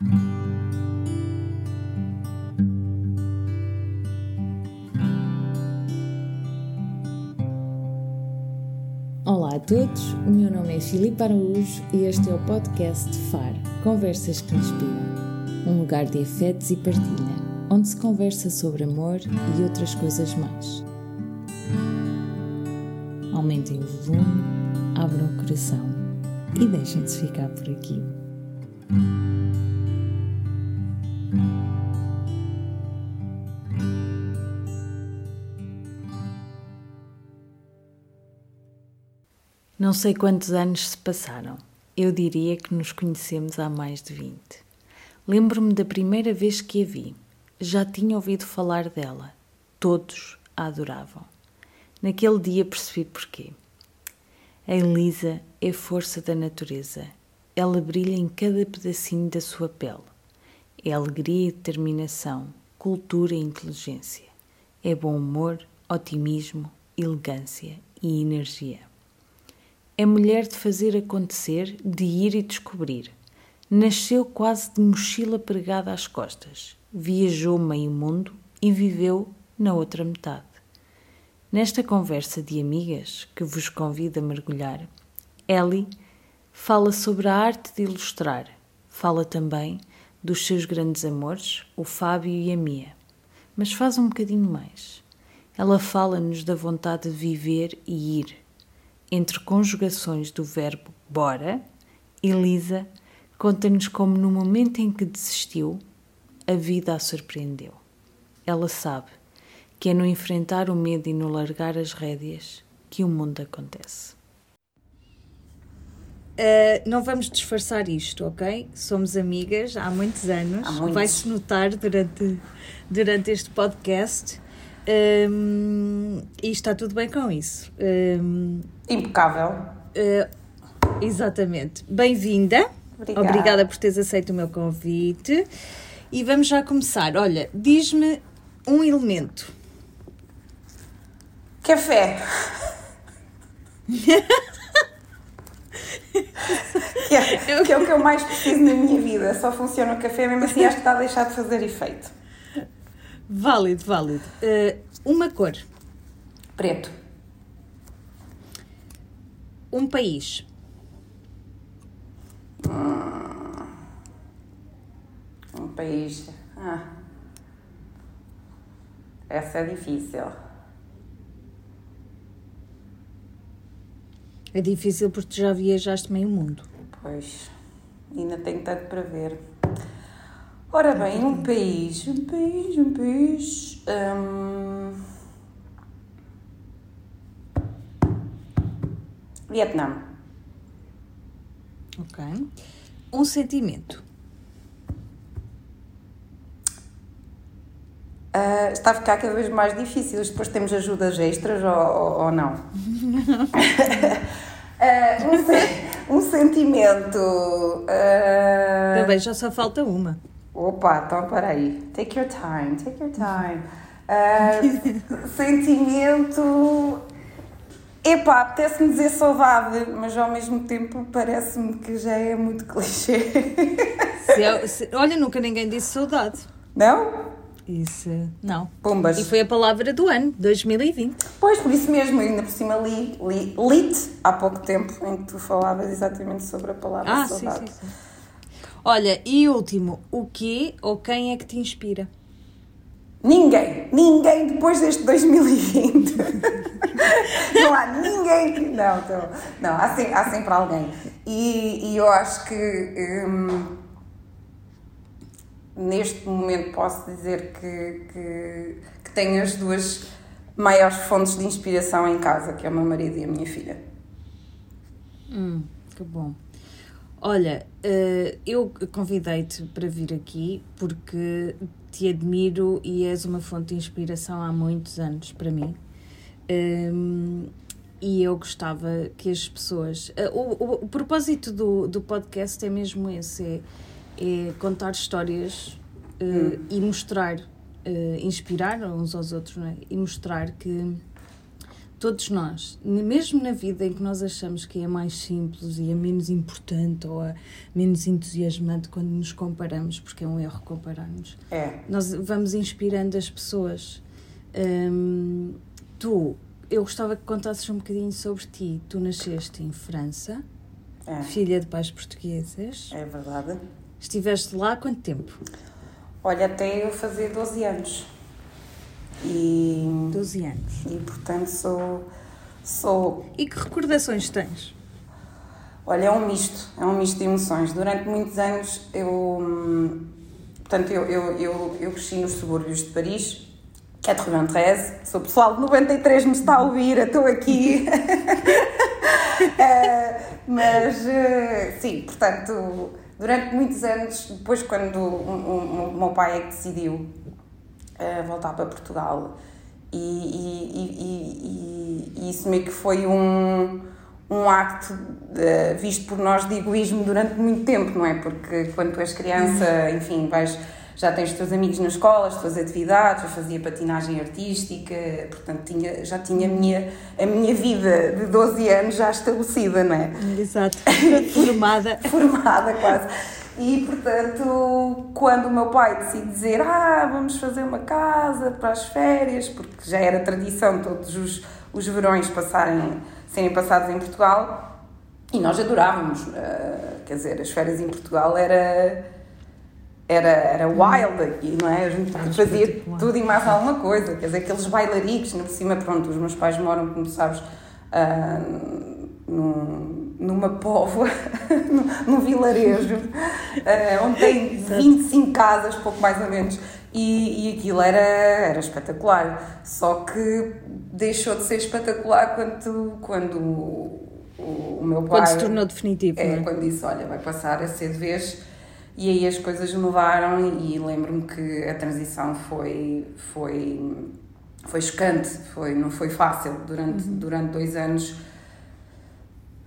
Olá a todos, o meu nome é Filipe Araújo e este é o podcast FAR Conversas que Inspiram um lugar de afetos e partilha, onde se conversa sobre amor e outras coisas mais. Aumentem o volume, abram o coração e deixem-se ficar por aqui. Não sei quantos anos se passaram. Eu diria que nos conhecemos há mais de 20. Lembro-me da primeira vez que a vi. Já tinha ouvido falar dela. Todos a adoravam. Naquele dia percebi porquê. A Elisa é força da natureza. Ela brilha em cada pedacinho da sua pele. É alegria e determinação, cultura e inteligência. É bom humor, otimismo, elegância e energia. É mulher de fazer acontecer, de ir e descobrir. Nasceu quase de mochila pregada às costas, viajou meio mundo e viveu na outra metade. Nesta conversa de amigas que vos convido a mergulhar, Ellie fala sobre a arte de ilustrar, fala também dos seus grandes amores, o Fábio e a Mia, mas faz um bocadinho mais. Ela fala-nos da vontade de viver e ir. Entre conjugações do verbo bora, Elisa conta-nos como no momento em que desistiu, a vida a surpreendeu. Ela sabe que é no enfrentar o medo e no largar as rédeas que o mundo acontece. Uh, não vamos disfarçar isto, ok? Somos amigas há muitos anos. Há muitos. Vai-se notar durante, durante este podcast. Um, e está tudo bem com isso. Um, Impecável. uh, exatamente. Bem-vinda. Obrigada. Obrigada por teres aceito o meu convite. E vamos já começar. Olha, diz-me um elemento. Café. que, é, que é o que eu mais preciso na minha vida. Só funciona o café, mesmo assim acho que está a deixar de fazer efeito. Válido, válido. Uh, uma cor. Preto. Um país. Um país. Ah. Essa é difícil. É difícil porque tu já viajaste meio mundo. Pois, ainda tenho tanto para ver. Ora bem, um país, um país, um país. hum, Vietnã. Ok. Um sentimento. Ah, está a ficar cada vez mais difícil. Depois temos ajudas extras ou, ou, ou não? Ah, um, se- um sentimento. ah, Também já só falta uma. Opa, então peraí. Take your time, take your time. Ah, sentimento. Epá, apetece-me dizer saudade, mas ao mesmo tempo parece-me que já é muito clichê. Se eu- se- olha, nunca ninguém disse saudade. Não? Isso. Não. Pumbas. E foi a palavra do ano, 2020. Pois, por isso mesmo, ainda por cima li, li lit há pouco tempo em que tu falavas exatamente sobre a palavra Ah, sim, saudade. sim, sim. Olha, e último, o que ou quem é que te inspira? Ninguém, ninguém depois deste 2020. não há ninguém que. Não, tô- não há, sempre, há sempre alguém. E, e eu acho que hum, neste momento posso dizer que, que, que tenho as duas maiores fontes de inspiração em casa, que é o meu marido e a minha filha. Hum, que bom. Olha, eh, eu convidei-te para vir aqui porque te admiro e és uma fonte de inspiração há muitos anos para mim. Hum, e eu gostava que as pessoas. eh, o, o, o propósito do, do podcast é mesmo esse: é, é contar histórias eh, e mostrar, inspirar uns aos outros, não é? E mostrar que todos nós, mesmo na vida em que nós achamos que é mais simples e é menos importante ou é menos entusiasmante quando nos comparamos, porque é um erro compararmos, É. nós vamos inspirando as pessoas. Hum, tu, eu gostava que contasses um bocadinho sobre ti. Tu nasceste em França, É, filha de pais portugueses. é verdade. Estiveste lá há quanto tempo? Olha, até eu fazer 12 anos. E, 12 anos. e portanto sou, sou. E que recordações tens? Olha, é um misto, é um misto de emoções. Durante muitos anos eu. hum, Portanto, eu, eu, eu, eu cresci nos subúrbios de Paris, que é de Rue 13. Sou pessoal de 93, me está a ouvir, estou aqui. Eh, mas, eh, sim, portanto, durante muitos anos, depois, quando o, o- o meu pai é que decidiu eh, voltar para Portugal, e, e, e, e- e isso meio que foi um, um acto de- visto por nós de egoísmo durante muito tempo, não é? Porque quando tu és criança, enfim, vais, já tens os teus amigos na escola, as tuas atividades, eu fazia patinagem artística, portanto tinha, já tinha a minha, a minha vida de 12 anos já estabelecida, não é? Exato. Formada. formada quase. E portanto, quando o meu pai decide dizer ah, vamos fazer uma casa para as férias, porque já era tradição todos os, os verões passarem, serem passados em Portugal, e nós adorávamos, eh, quer dizer, as férias em Portugal era. Era, era wild aqui, não é? A gente fazia tudo e mais alguma coisa. Quer dizer, aqueles bailaricos, por cima, pronto, os meus pais moram, como sabes, ah, num, numa póvoa, num, vilarejo, ah, onde tem 25 casas, pouco mais ou menos. E, e aquilo era, era espetacular. Só que deixou de ser espetacular quando, quando o, o, meu pai. Quando se tornou definitivo, É, é? quando disse, olha, vai passar a ser de vez. E aí as coisas mudaram e lembro-me que a transição foi, foi, foi chocante, foi, não foi fácil. Durante, durante dois anos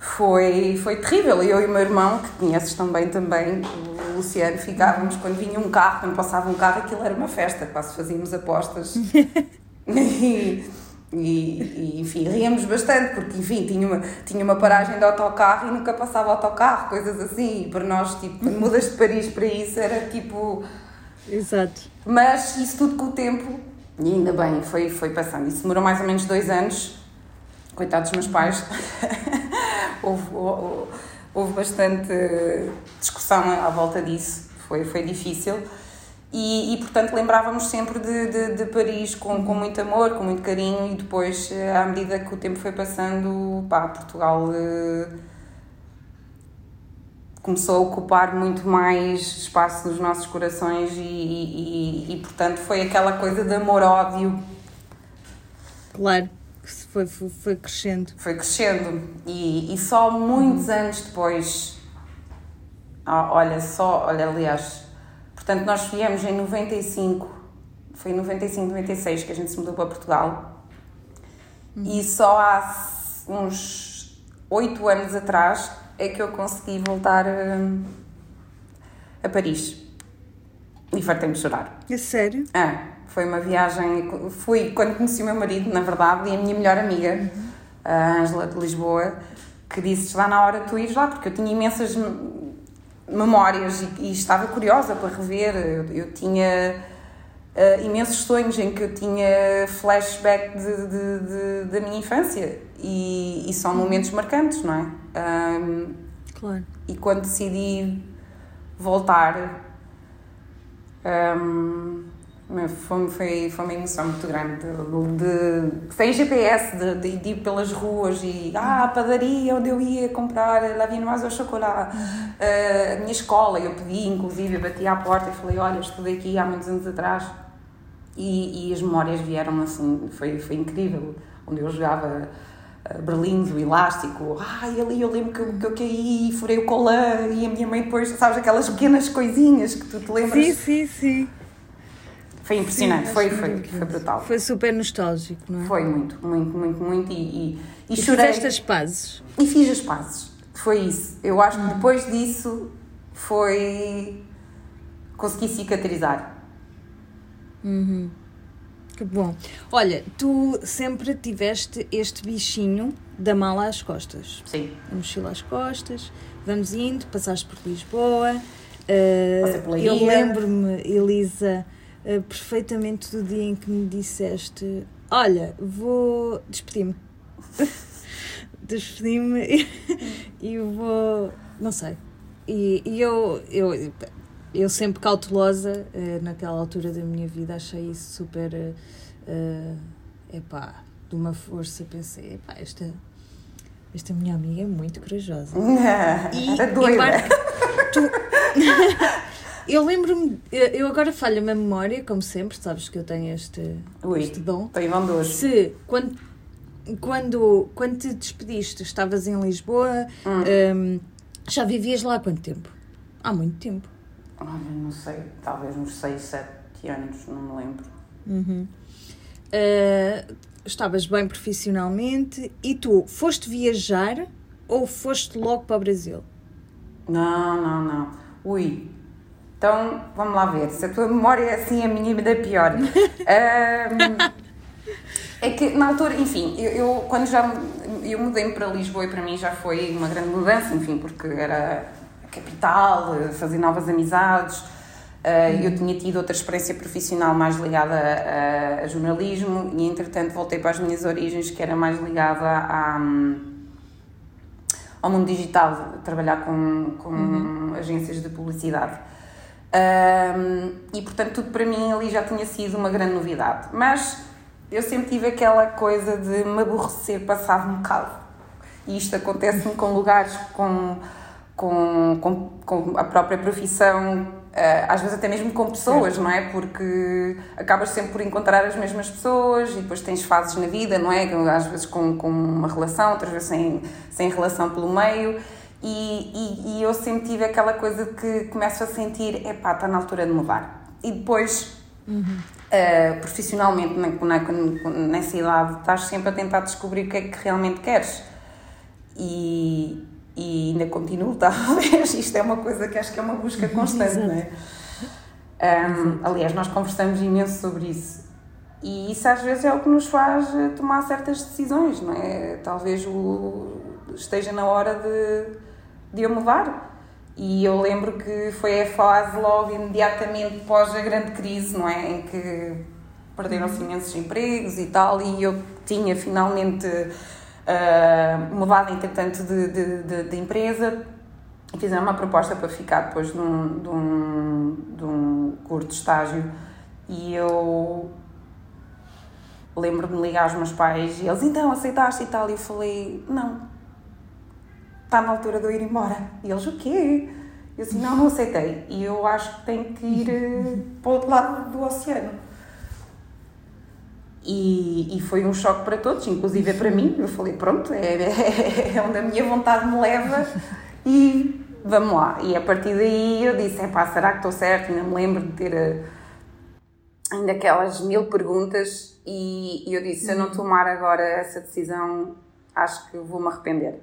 foi, foi terrível. Eu e o meu irmão, que conheces também, também, o Luciano, ficávamos, quando vinha um carro, quando passava um carro, aquilo era uma festa, quase fazíamos apostas. e, e, enfim, ríamos bastante, porque, enfim, tinha uma, tinha uma paragem de autocarro e nunca passava autocarro, coisas assim. E para nós, tipo, mudas de Paris para isso, era tipo. Exato. Mas isso tudo com o tempo, e ainda bem, foi, foi passando. Isso demorou mais ou menos dois anos. Coitados dos meus pais. houve, houve, houve bastante discussão à volta disso. Foi, foi difícil. E, e, portanto, lembrávamos sempre de, de, de Paris com, com muito amor, com muito carinho. E depois, eh, à medida que o tempo foi passando, pá, Portugal. eh, começou a ocupar muito mais espaço nos nossos corações e, e, e, e, portanto foi aquela coisa de amor-ódio Claro. Foi, foi, foi crescendo. foi crescendo. E, e só muitos anos depois ah, olha só olha aliás portanto nós viemos em 95 foi em 95 96 que a gente se mudou para Portugal. E só há uns oito anos atrás é que eu consegui voltar hum, a Paris. E fartei-me chorar. É sério? ah, foi uma viagem. Fui quando conheci o meu marido, na verdade, e a minha melhor amiga, a Ângela de Lisboa, que disse: está na hora de tu ires lá, porque eu tinha imensas mem- memórias e, e estava curiosa para rever. Eu, eu tinha ah, imensos sonhos em que eu tinha flashback de, de- de- da minha infância e, e são momentos marcantes, não é? Ahm, Claro. e quando decidi voltar hum, foi, foi, foi uma emoção muito grande de, de, sem GPS de, de, de ir pelas ruas e ah, a padaria onde eu ia comprar lá vinha mais ao chocolate Ah, a minha escola, eu pedi inclusive, eu bati à porta e falei olha, estudei aqui há muitos anos atrás e, e as memórias vieram assim, foi, foi incrível onde eu jogava uh, berlins, o elástico, ai, ali eu lembro que eu, que eu caí e furei o colã e a minha mãe depois, sabes, aquelas pequenas coisinhas que tu te lembras. Sim, sim, sim. Foi impressionante, Sim, foi, foi, foi brutal. Foi super nostálgico, não é? Foi muito, muito, muito, muito e, e, e E chorei fizeste as pazes. e fiz as pazes. Foi isso. Eu acho que depois disso foi. consegui cicatrizar. Que bom. Olha, tu sempre tiveste este bichinho da mala às costas. Sim. A mochila às costas, vamos indo, passaste por Lisboa. Uh, eu lembro-me, Elisa, uh, perfeitamente do dia em que me disseste: Olha, vou despedir-me. Despedi-me e vou. Não sei. E, e eu, eu, eu sempre cautelosa, uh, naquela altura da minha vida, achei isso super. Uh, epá, de uma força, pensei: epá, esta, esta minha amiga é muito corajosa. e, Era doida. tu... eu lembro-me, eu agora falho a memória, como sempre, sabes que eu tenho este, Ui, este dom. Tem dois. Se quando, quando, quando te despediste, estavas em Lisboa, hum. um, já vivias lá há quanto tempo? Há muito tempo. não sei, talvez uns 6, 7 anos, não me lembro. Uhum. Uh, estavas bem profissionalmente e tu foste viajar ou foste logo para o Brasil? Não, não, não. Ui. Então, vamos lá ver. Se a tua memória é assim, a minha ainda pior. um, é que na altura, enfim, eu, eu quando já eu mudei-me para Lisboa e para mim já foi uma grande mudança, enfim, porque era a capital, fazer novas amizades. Uh, eu tinha tido outra experiência profissional mais ligada a, a, jornalismo e, entretanto, voltei para as minhas origens, que era mais ligada a, ao mundo digital, trabalhar com, com uhum. agências de publicidade. Um, e, portanto, tudo para mim ali já tinha sido uma grande novidade. Mas eu sempre tive aquela coisa de me aborrecer passar um bocado. E isto acontece-me com lugares com, com, com, com a própria profissão Uh, às vezes até mesmo com pessoas, não é? Porque acabas sempre por encontrar as mesmas pessoas e depois tens fases na vida, não é? Às vezes com, com uma relação, outras vezes sem, sem relação pelo meio. E, e, e eu sempre tive aquela coisa que começo a sentir, epá, está na altura de mudar. E depois, uhum. uh, profissionalmente, na, na, nessa idade, estás sempre a tentar descobrir o que é que realmente queres. E, e ainda continuo, talvez. Isto é uma coisa que acho que é uma busca constante, não é? Um, aliás, nós conversamos imenso sobre isso. E isso às vezes é o que nos faz eh, tomar certas decisões, não é? Talvez o, esteja na hora de, de eu mudar. E eu lembro que foi a fase logo imediatamente pós a grande crise, não é? Em que perderam-se imensos empregos e tal, e eu tinha finalmente uh, mudado entretanto de, de, de, de empresa e fizeram uma proposta para ficar depois de um, de um, de um curto estágio e eu lembro-me de ligar aos meus pais e eles, então, aceitaste e tal? E eu falei, não, está na altura de eu ir embora. E eles, o quê? Eu disse, não, não aceitei. E eu acho que tenho que ir uh, para o outro lado do oceano. E, e foi um choque para todos, inclusive é para mim. Eu falei, pronto, é, é, é onde a minha vontade me leva e vamos lá. E a partir daí eu disse, pá, será que estou certo? Ainda me lembro de ter eh, ainda aquelas mil perguntas e, e eu disse, se eu não tomar agora essa decisão, acho que vou-me arrepender.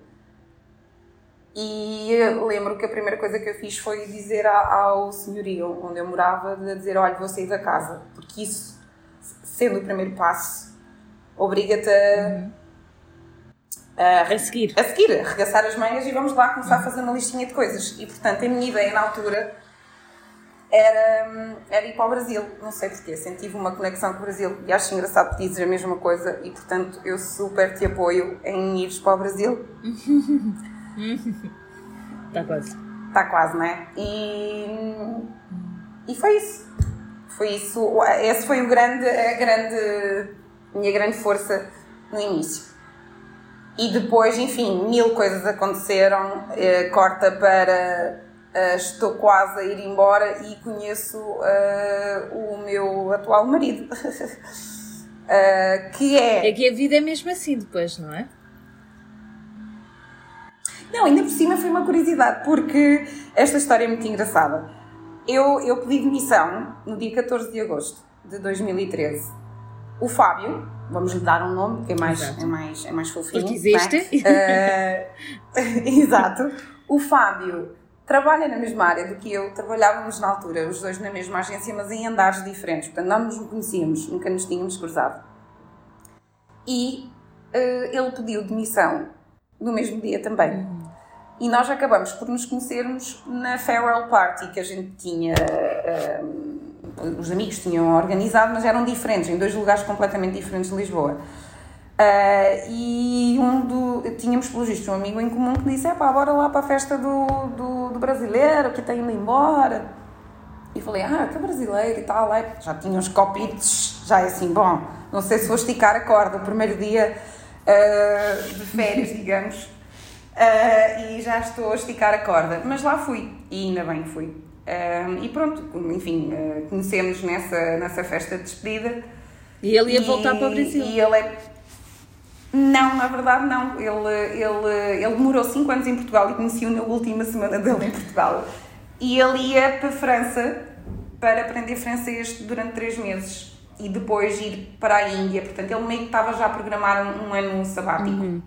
E lembro que a primeira coisa que eu fiz foi dizer ao senhorio onde eu morava, de dizer, olha, vou sair da casa, porque isso sendo o primeiro passo, obriga-te a, uhum. a, a, seguir. A seguir, a arregaçar as mangas e vamos lá começar a fazer uma listinha de coisas. E portanto, a minha ideia na altura era, era ir para o Brasil. Não sei porquê, senti uma conexão com o Brasil e acho engraçado que dizes a mesma coisa e portanto eu super te apoio em ires para o Brasil. Está quase. Está quase, não é? E, e foi isso foi isso, esse foi o grande, a grande, minha grande força no início. E depois, enfim, mil coisas aconteceram, eh, corta para eh, estou quase a ir embora e conheço eh, o meu atual marido. que é. É que a vida é mesmo assim depois, não é? Não, ainda por cima foi uma curiosidade, porque esta história é muito engraçada eu, eu pedi demissão no dia 14 de agosto de 2013. O Fábio, vamos lhe dar um nome, que é mais, é mais, é mais fofinho. Porque existe. Uh, exato. O Fábio trabalha na mesma área do que eu, trabalhávamos na altura, os dois na mesma agência, mas em andares diferentes, portanto não nos conhecíamos, nunca nos tínhamos cruzado. E uh, ele pediu demissão no mesmo dia também. Uhum. E nós acabamos por nos conhecermos na farewell party que a gente tinha. Uh, os amigos tinham organizado, mas eram diferentes, em dois lugares completamente diferentes de Lisboa. Uh, e um do, tínhamos, pelo visto, um amigo em comum que disse: é pá, bora lá para a festa do, do, do brasileiro que está indo embora. E falei: ah, que brasileiro e tal. Aí, já tinha uns copitos, já é assim, bom, não sei se vou esticar a corda o primeiro dia uh, de férias, digamos. Uh, e já estou a esticar a corda. Mas lá fui, e ainda bem fui. e pronto, enfim, conhecemos nessa, nessa festa de despedida. E ele ia e, voltar para o Brasil. E ele é não, na verdade não. Ele, ele, ele demorou 5 anos em Portugal e conheci-o na última semana dele em Portugal. E ele ia para a França para aprender francês durante 3 meses e depois ir para a Índia. Portanto, ele meio que estava já a programar um, um ano sabático. Uhum.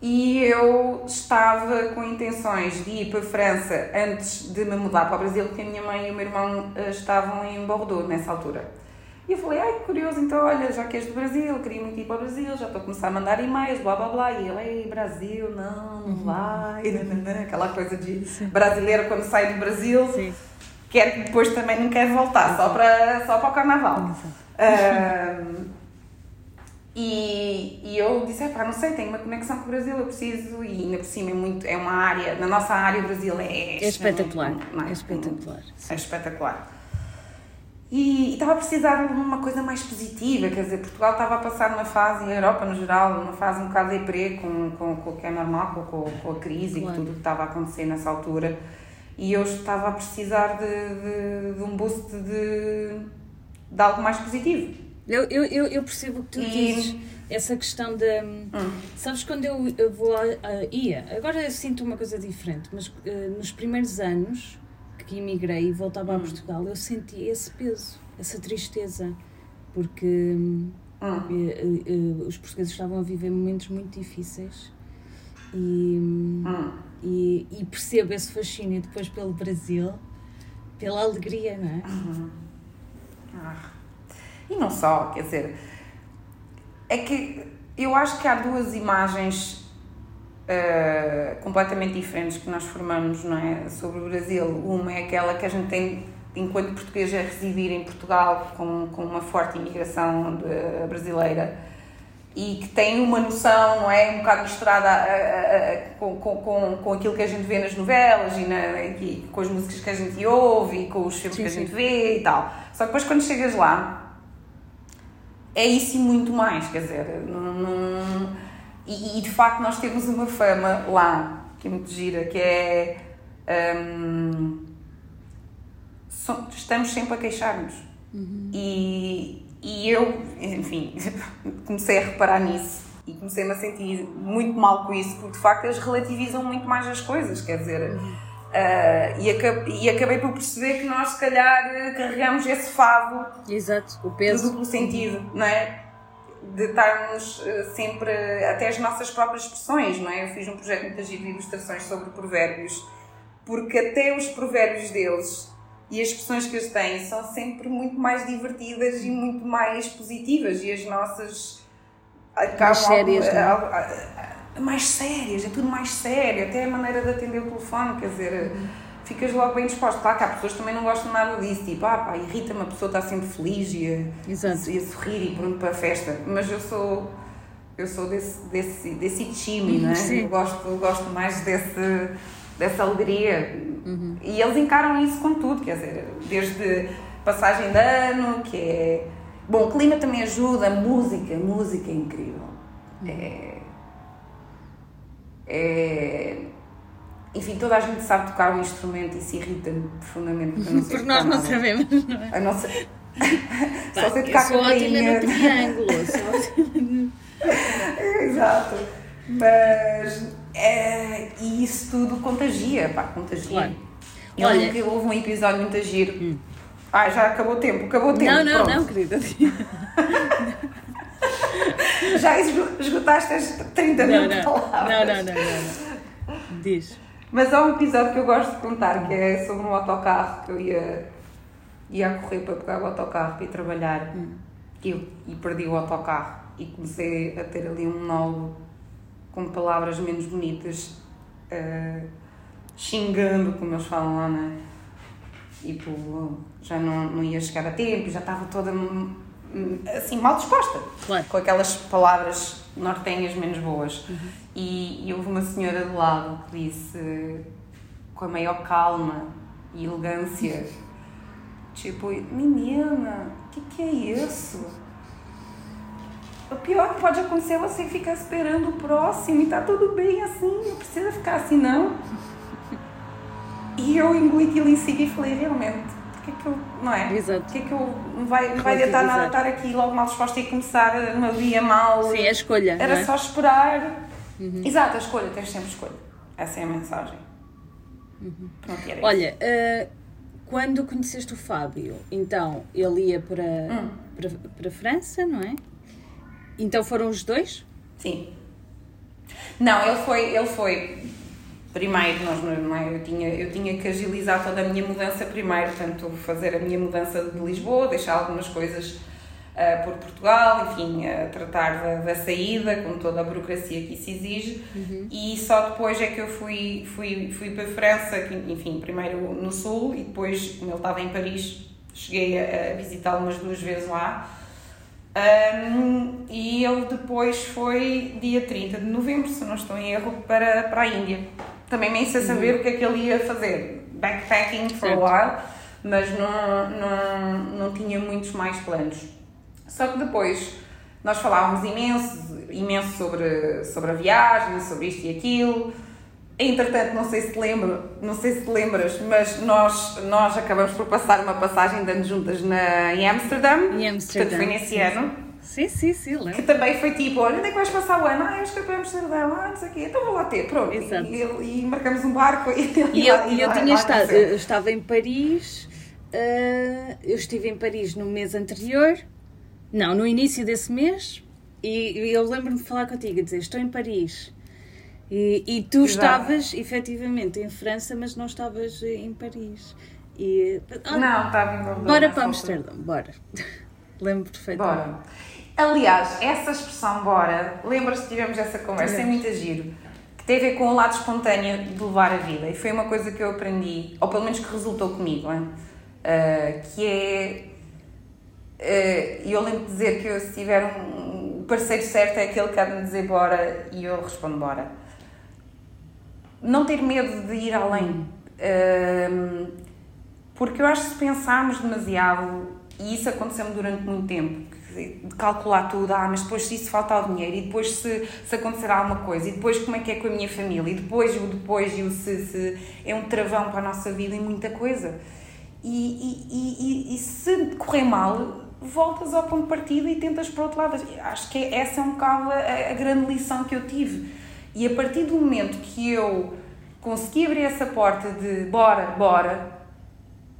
E eu estava com intenções de ir para a França antes de me mudar para o Brasil, porque a minha mãe e o meu irmão eh, estavam em Bordeaux nessa altura. E eu falei, ai que curioso, então olha, já que és do Brasil, queria muito ir para o Brasil, já estou a começar a mandar e-mails, blá blá blá. E ele, ei, Brasil, não, não uhum. vai, aquela coisa de brasileiro quando sai do Brasil, Sim. quer depois também não quer voltar, só para, só para o carnaval. Um, e, e eu disse, pá, não sei, tenho uma conexão com o Brasil, eu preciso, e ainda por cima é muito, é uma área, na nossa área o Brasil é... É espetacular, é, é espetacular. É espetacular. E, estava a precisar de uma coisa mais positiva, quer dizer, Portugal estava a passar uma fase, a Europa no geral, uma fase um bocado deprê com, com, com o que é normal, com, com a crise claro. e tudo o que estava a acontecer nessa altura. E eu estava a precisar de, de, de um boost de, de algo mais positivo. Eu, eu, eu, eu percebo o que tu e... dizes, essa questão de. Hum. Sabes, quando eu, eu vou. A, a, ia, agora eu sinto uma coisa diferente, mas uh, nos primeiros anos que emigrei e voltava hum. a Portugal, eu senti esse peso, essa tristeza, porque hum. uh, uh, os portugueses estavam a viver momentos muito difíceis e, hum. e, e, percebo esse fascínio depois pelo Brasil, pela alegria, não é? Ah. E não só, quer dizer, é que eu acho que há duas imagens uh, completamente diferentes que nós formamos não é, sobre o Brasil. Uma é aquela que a gente tem enquanto português a residir em Portugal com, com uma forte imigração de, brasileira e que tem uma noção, não é, um bocado misturada a, a, a, com, com, com aquilo que a gente vê nas novelas e, na, e com as músicas que a gente ouve e com os filmes sim, que a gente sim. vê e tal. Só que depois quando chegas lá é isso e muito mais, quer dizer, não, não e, e, de facto nós temos uma fama lá, que é muito gira, que é. Um, so, estamos sempre a queixar-nos. Uhum. E, e eu, enfim, comecei a reparar nisso e comecei-me a sentir muito mal com isso, porque de facto eles relativizam muito mais as coisas, quer dizer. Uhum. Uh, e, acabei, e acabei por perceber que nós, se calhar, carregamos esse fado Exato, o peso. do duplo sentido, não é? de estarmos eh, sempre, até as nossas próprias expressões, não é? Eu fiz um projeto muito giro de ilustrações sobre provérbios, porque até os provérbios deles e as expressões que eles têm são sempre muito mais divertidas e muito mais positivas e as nossas acabam mais sérias, mais sérias, é tudo mais sério, até a maneira de atender o telefone, quer dizer. Uhum ficas logo bem disposto. Claro que há pessoas que também não gostam nada disso, tipo, ah pá, irrita-me a pessoa estar sempre feliz e a, Exato. e a sorrir e pronto para a festa. Mas eu sou eu sou desse, desse, desse time, não é? Sim. Eu gosto, eu gosto mais desse, dessa alegria. Uhum. E eles encaram isso com tudo, quer dizer, desde passagem de ano, que é. Bom, o clima também ajuda, a música, a música é incrível. Uhum. É, é, enfim, toda a gente sabe tocar um instrumento e se irrita-me profundamente porque, não porque nós não sabemos, não é? A nossa... só sei tocar com a no triângulo, Exato. Mas é, e isso tudo contagia, pá, contagia. Claro. Eu Olha, que houve um episódio muito giro. Hum. Ah, já acabou o tempo, acabou o tempo. Não, não, pronto. não, querida. Já esgotaste as 30 mil palavras. Não, não, não, não. não. Diz. Mas há um episódio que eu gosto de contar que é sobre um autocarro que eu ia, ia a correr para pegar o autocarro para ir trabalhar hum. e, e perdi o autocarro e comecei a ter ali um monólogo com palavras menos bonitas, uh, xingando, como eles falam lá, né? E tipo, já não, não ia chegar a tempo, já estava toda assim, mal disposta, claro. com aquelas palavras nortenhas menos boas. Uhum. E, e houve uma senhora do lado que disse, com a maior calma e elegância, tipo, menina, o que, que é isso? O pior que pode acontecer é você ficar esperando o próximo e tá tudo bem assim, não precisa ficar assim não. E eu engoli aquilo em si e falei, realmente, porque é que eu, não é? Exato. Porque é que eu, não vai, não vai adiantar nada estar aqui logo mal disposta e começar uma via mal. Sim, a escolha. Era é? só esperar. Uhum. Exato, a escolha, tens sempre escolha. Essa é a mensagem. Uhum. Pronto, Olha, uh, quando conheceste o Fábio, então ele ia para, hum. para, para a França, não é? Então foram os dois? Sim. Não, ele foi, ele foi primeiro, nós, não é? eu, tinha, eu tinha que agilizar toda a minha mudança primeiro, portanto, fazer a minha mudança de Lisboa, deixar algumas coisas uh, por Portugal, enfim, uh, tratar da, da, saída, com toda a burocracia que isso exige, uhum. e só depois é que eu fui, fui, fui para a França, que, enfim, primeiro no Sul, e depois, como ele estava em Paris, cheguei a, a visitá-lo umas duas vezes lá, um, e ele depois foi dia 30 de novembro, se não estou em erro, para, para a Índia. Também nem sei saber uhum. o que é que ele ia fazer. Backpacking for certo. a while, mas não, não, não tinha muitos mais planos. Só que depois nós falávamos imenso, imenso sobre, sobre a viagem, sobre isto e aquilo. Entretanto, não sei se te lembro, não sei se te lembras, mas nós, nós acabamos por passar uma passagem de anos juntas na, em Amsterdam. Em Amsterdam. Portanto, foi nesse ano. Sim, sim, sim, lembro. Que também foi tipo, olha, onde é que vais passar o ano? Ah, eu estou para Amsterdam, ah, não sei o quê, então vou lá ter, pronto. Exato. E, e, marcamos um barco e, e, eu, e eu tinha estado, eu estava em Paris, uh, eu estive em Paris no mês anterior, não, no início desse mês, e eu lembro-me de falar contigo e dizer, estou em Paris e, e tu Exato. estavas efetivamente em França, mas não estavas em Paris. E, ah, não, estava em Londres. Bora para Amsterdão, bora. Lembro perfeitamente. Bora. Aliás, essa expressão bora, lembras-te que tivemos essa conversa, é muito giro, que tem a ver com o lado espontâneo de levar a vida. E foi uma coisa que eu aprendi, ou pelo menos que resultou comigo, hein? Uh, que é. Uh, eu lembro de dizer que eu, se tiver um, parceiro certo, é aquele que há de me dizer bora e eu respondo bora não ter medo de ir além. Um, porque eu acho que se pensarmos demasiado, e isso aconteceu-me durante muito tempo, calcular tudo, ah, mas depois se isso faltar o dinheiro, e depois se, se acontecer alguma coisa, e depois como é que é com a minha família, e depois o depois e o se, se, é um travão para a nossa vida e muita coisa. E, e, e, e, se correr mal, voltas ao ponto de partida e tentas para o outro lado. Acho que essa é um bocado a, a grande lição que eu tive e a partir do momento que eu consegui abrir essa porta de bora, bora,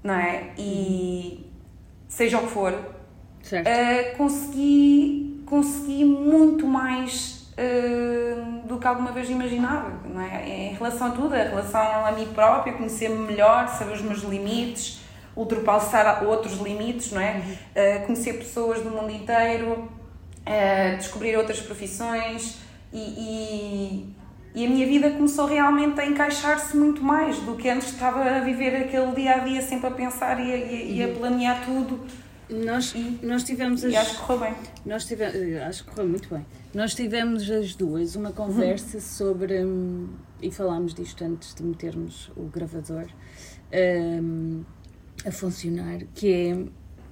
não é? E seja o que for, uh, consegui, consegui muito mais uh, do que alguma vez imaginava, não é? Em relação a tudo, a relação a mim própria, conhecer-me melhor, saber os meus limites, ultrapassar outros limites, não é? Uh, conhecer pessoas do mundo inteiro, descobrir outras profissões e, e, e, a minha vida começou realmente a encaixar-se muito mais do que antes estava a viver aquele dia a dia sempre a pensar e a, e a uhum. planear tudo. Nós, e, nós tivemos as, e acho que correu bem. Nós tivemos, eh, acho que correu muito bem. Nós tivemos as duas uma conversa uhum. sobre, hum, e falámos disto antes de metermos o gravador um, a funcionar, que é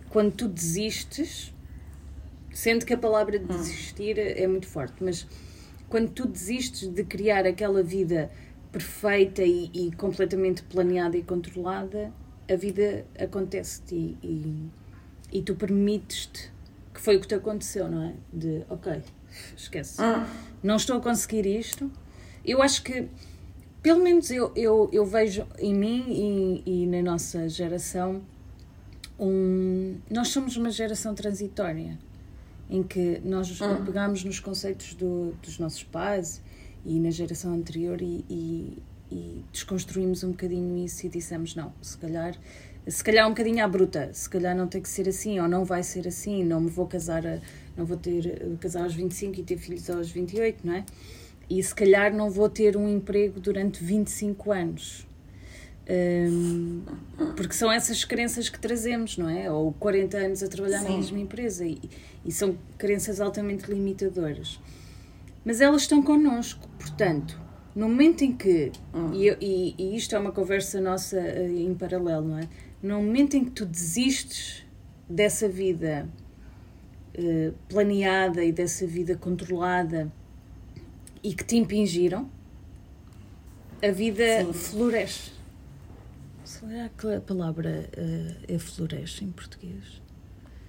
quando tu desistes, sendo que a palavra hum. desistir uhum. é muito forte, mas quando tu desistes de criar aquela vida perfeita e, e completamente planeada e controlada, a vida acontece-te e, e, e, tu permites-te que foi o que te aconteceu, não é? De ok, esquece, ah. não estou a conseguir isto. Eu acho que, pelo menos eu, eu, eu vejo em mim e, e na nossa geração, um, nós somos uma geração transitória em que nós uhum. pegamos nos conceitos do, dos nossos pais e na geração anterior e, e, e desconstruímos um bocadinho isso e dissemos: não, se calhar se calhar um bocadinho à bruta, se calhar não tem que ser assim, ou não vai ser assim, não me vou casar, a, não vou ter casar aos 25 e ter filhos aos 28, não é? E se calhar não vou ter um emprego durante 25 anos. Um, porque são essas crenças que trazemos, não é? Ou 40 anos a trabalhar Sim. na mesma empresa e, e são crenças altamente limitadoras. Mas elas estão connosco, portanto, no momento em que, hum. e, e, e, isto é uma conversa nossa uh, em paralelo, não é? No momento em que tu desistes dessa vida uh, planeada e dessa vida controlada e que te impingiram, a vida Sim. floresce. Será que a palavra uh, é floresce em português?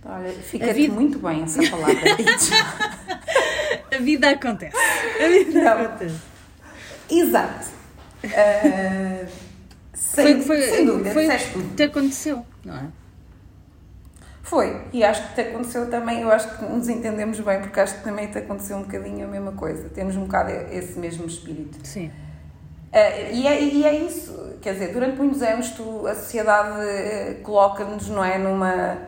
Olha, fica vida... muito bem essa palavra. a vida acontece. A vida Não. acontece. Exato. Uh, sem, foi, foi, sem dúvida, foi o que te aconteceu, não é? Foi, e acho que te aconteceu também, eu acho que nos entendemos bem, porque acho que também te aconteceu um bocadinho a mesma coisa. Temos um bocado esse mesmo espírito. Sim. Uh, e, é, e é isso, quer dizer, durante muitos anos tu, a sociedade uh, coloca-nos, não é, numa,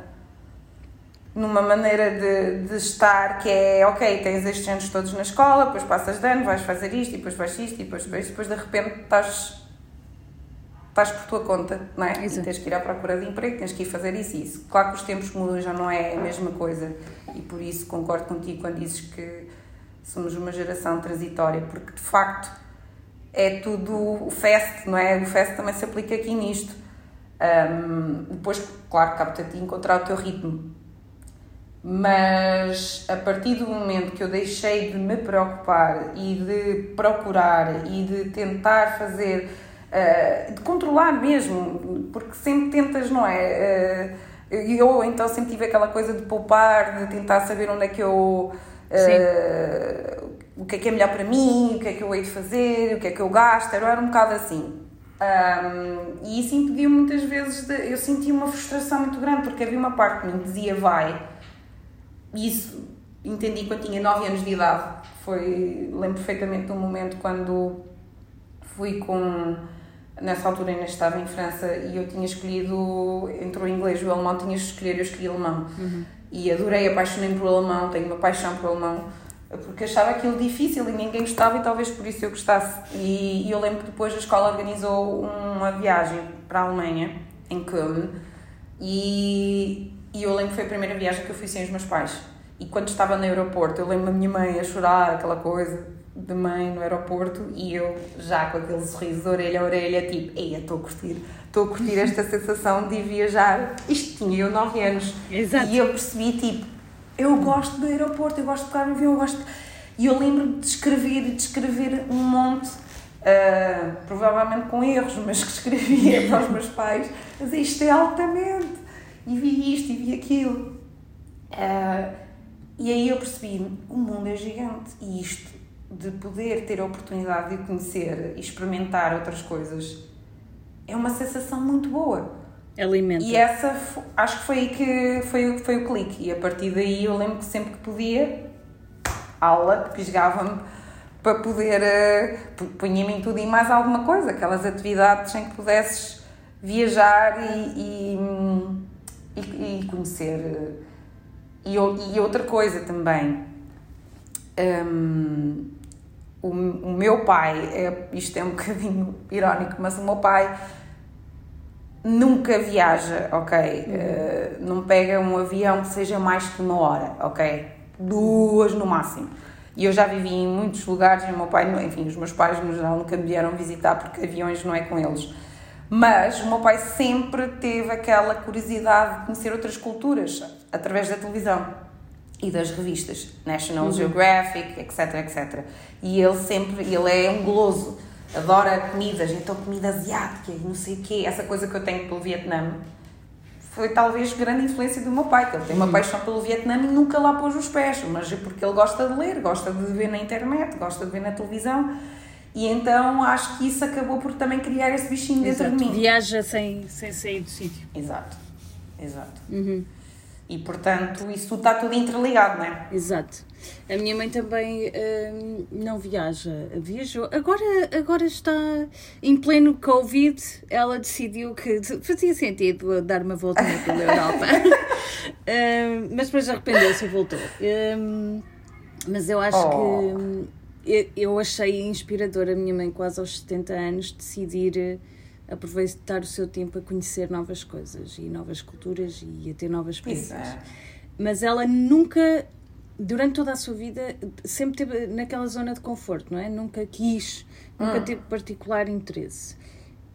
numa maneira de, de estar que é, ok, tens estes anos todos na escola, depois passas de ano, vais fazer isto, e depois vais isto, e depois, depois, depois de repente estás estás por tua conta, não é? E tens que ir à procura de emprego, tens que ir fazer isso e isso. Claro que os tempos mudam, já não é a mesma coisa e por isso concordo contigo quando dizes que somos uma geração transitória, porque de facto é tudo o fest, não é? O fest também se aplica aqui nisto. Um, depois, claro, capta te encontrar o teu ritmo. Mas a partir do momento que eu deixei de me preocupar e de procurar e de tentar fazer uh, de controlar mesmo, porque sempre tentas, não é? Uh, eu então sempre tive aquela coisa de poupar, de tentar saber onde é que eu. Uh, o que é que é melhor para mim, o que é que eu hei de fazer, o que é que eu gasto, era um bocado assim. Um, e isso impediu muitas vezes de. Eu senti uma frustração muito grande, porque havia uma parte que me dizia vai, e isso entendi quando tinha 9 anos de idade. Foi, lembro perfeitamente de um momento quando fui com nessa altura ainda estava em França e eu tinha escolhido entre o inglês e o alemão, tinha de escolher, eu escolhi alemão. Uhum. E adorei, apaixonei-me pelo alemão, tenho uma paixão pelo alemão, porque achava aquilo difícil e ninguém gostava e talvez por isso eu gostasse. E, e eu lembro que depois a escola organizou uma viagem para a Alemanha, em Köln, e, e eu lembro que foi a primeira viagem que eu fui sem os meus pais. E quando estava no aeroporto, eu lembro a minha mãe a chorar, aquela coisa, de mãe no aeroporto e eu já com aquele sorriso de orelha a orelha, tipo, ei, estou a curtir, estou a curtir esta sensação de viajar. Isto tinha eu 9 anos. Exato. E eu percebi, tipo, eu gosto do aeroporto, eu gosto de pegar no avião, eu gosto. E eu lembro de escrever e de escrever um monte, uh, provavelmente com erros, mas que escrevia para os meus pais, mas isto é altamente. E vi isto e vi aquilo. Uh, e aí eu percebi, o mundo é gigante e isto de poder ter a oportunidade de conhecer e experimentar outras coisas é uma sensação muito boa. Alimenta. E essa, acho que foi aí que foi, foi o clique. E a partir daí eu lembro que sempre que podia, aula, pisgava-me para poder, uh, punha-me em tudo e mais alguma coisa, aquelas atividades em que pudesses viajar e, e, e, e conhecer. E, e outra coisa também. Um, o, o meu pai, é, isto é um bocadinho irónico, mas o meu pai nunca viaja, ok? Uhum. Uh, não pega um avião que seja mais que uma hora, ok? Duas no máximo. E eu já vivi em muitos lugares e meu pai, enfim, os meus pais no geral nunca me vieram visitar porque aviões não é com eles. Mas o meu pai sempre teve aquela curiosidade de conhecer outras culturas através da televisão e das revistas National uhum. Geographic, etc, etc. E ele sempre, ele é um goloso, adora comidas, então comida asiática e não sei o quê, essa coisa que eu tenho pelo Vietnã foi talvez grande influência do meu pai, que ele tem uma uhum. paixão pelo Vietnã e nunca lá pôs os pés, mas é porque ele gosta de ler, gosta de ver na internet, gosta de ver na televisão. E então acho que isso acabou por também criar esse bichinho exato. dentro de mim. Viaja sem, sem sair do sítio. Exato, exato. Uhum. E portanto, isso está tudo interligado, não é? Exato. A minha mãe também hum, não viaja, viajou. Agora, agora está em pleno Covid, ela decidiu que fazia sentido dar uma voltinha pela Europa. Hum, mas depois arrependeu-se e voltou. Hum, mas eu acho oh. que eu achei inspirador a minha mãe, quase aos 70 anos, decidir aproveitar o seu tempo a conhecer novas coisas e novas culturas e a ter novas experiências. Mas ela nunca, durante toda a sua vida, sempre teve naquela zona de conforto, não é? Nunca quis, nunca hum. teve particular interesse.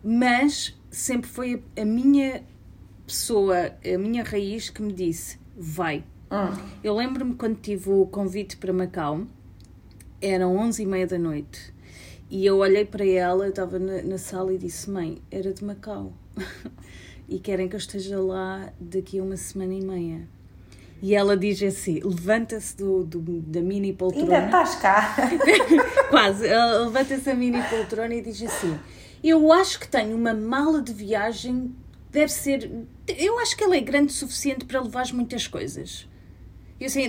Mas sempre foi a, a, minha pessoa, a minha raiz que me disse: vai. Hum. Eu lembro-me quando tive o convite para Macau, eram 11 e meia da noite e eu olhei para ela, eu estava na, na sala e disse: Mãe, era de Macau. e querem que eu esteja lá daqui a uma semana e meia. E ela diz assim: levanta-se do, do, da mini poltrona. Ainda estás cá. Quase. Levanta-se da mini poltrona e diz assim: Eu acho que tenho uma mala de viagem, deve ser. Eu acho que ela é grande o suficiente para levar muitas coisas. E assim,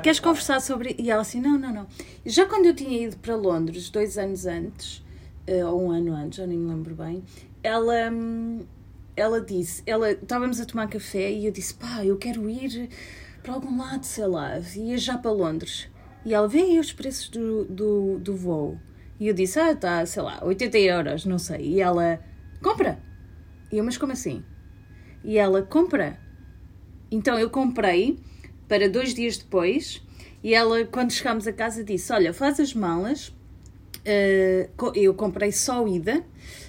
queres conversar sobre. E ela assim, não, não, não. Já quando eu tinha ido para Londres, dois anos antes, eh, ou um ano antes, já nem me lembro bem, ela, ela disse, ela, estávamos a tomar café e eu disse, pá, eu quero ir para algum lado, sei lá, ia já para Londres. E ela, vê aí os preços do, do, do voo. E eu disse, ah, tá, sei lá, 80 euros, não sei. E ela, compra. E eu, mas como assim? E ela, compra. Então eu comprei para dois dias depois. E ela, quando chegámos a casa, disse: Olha, faz as malas. Uh, eu comprei só ida,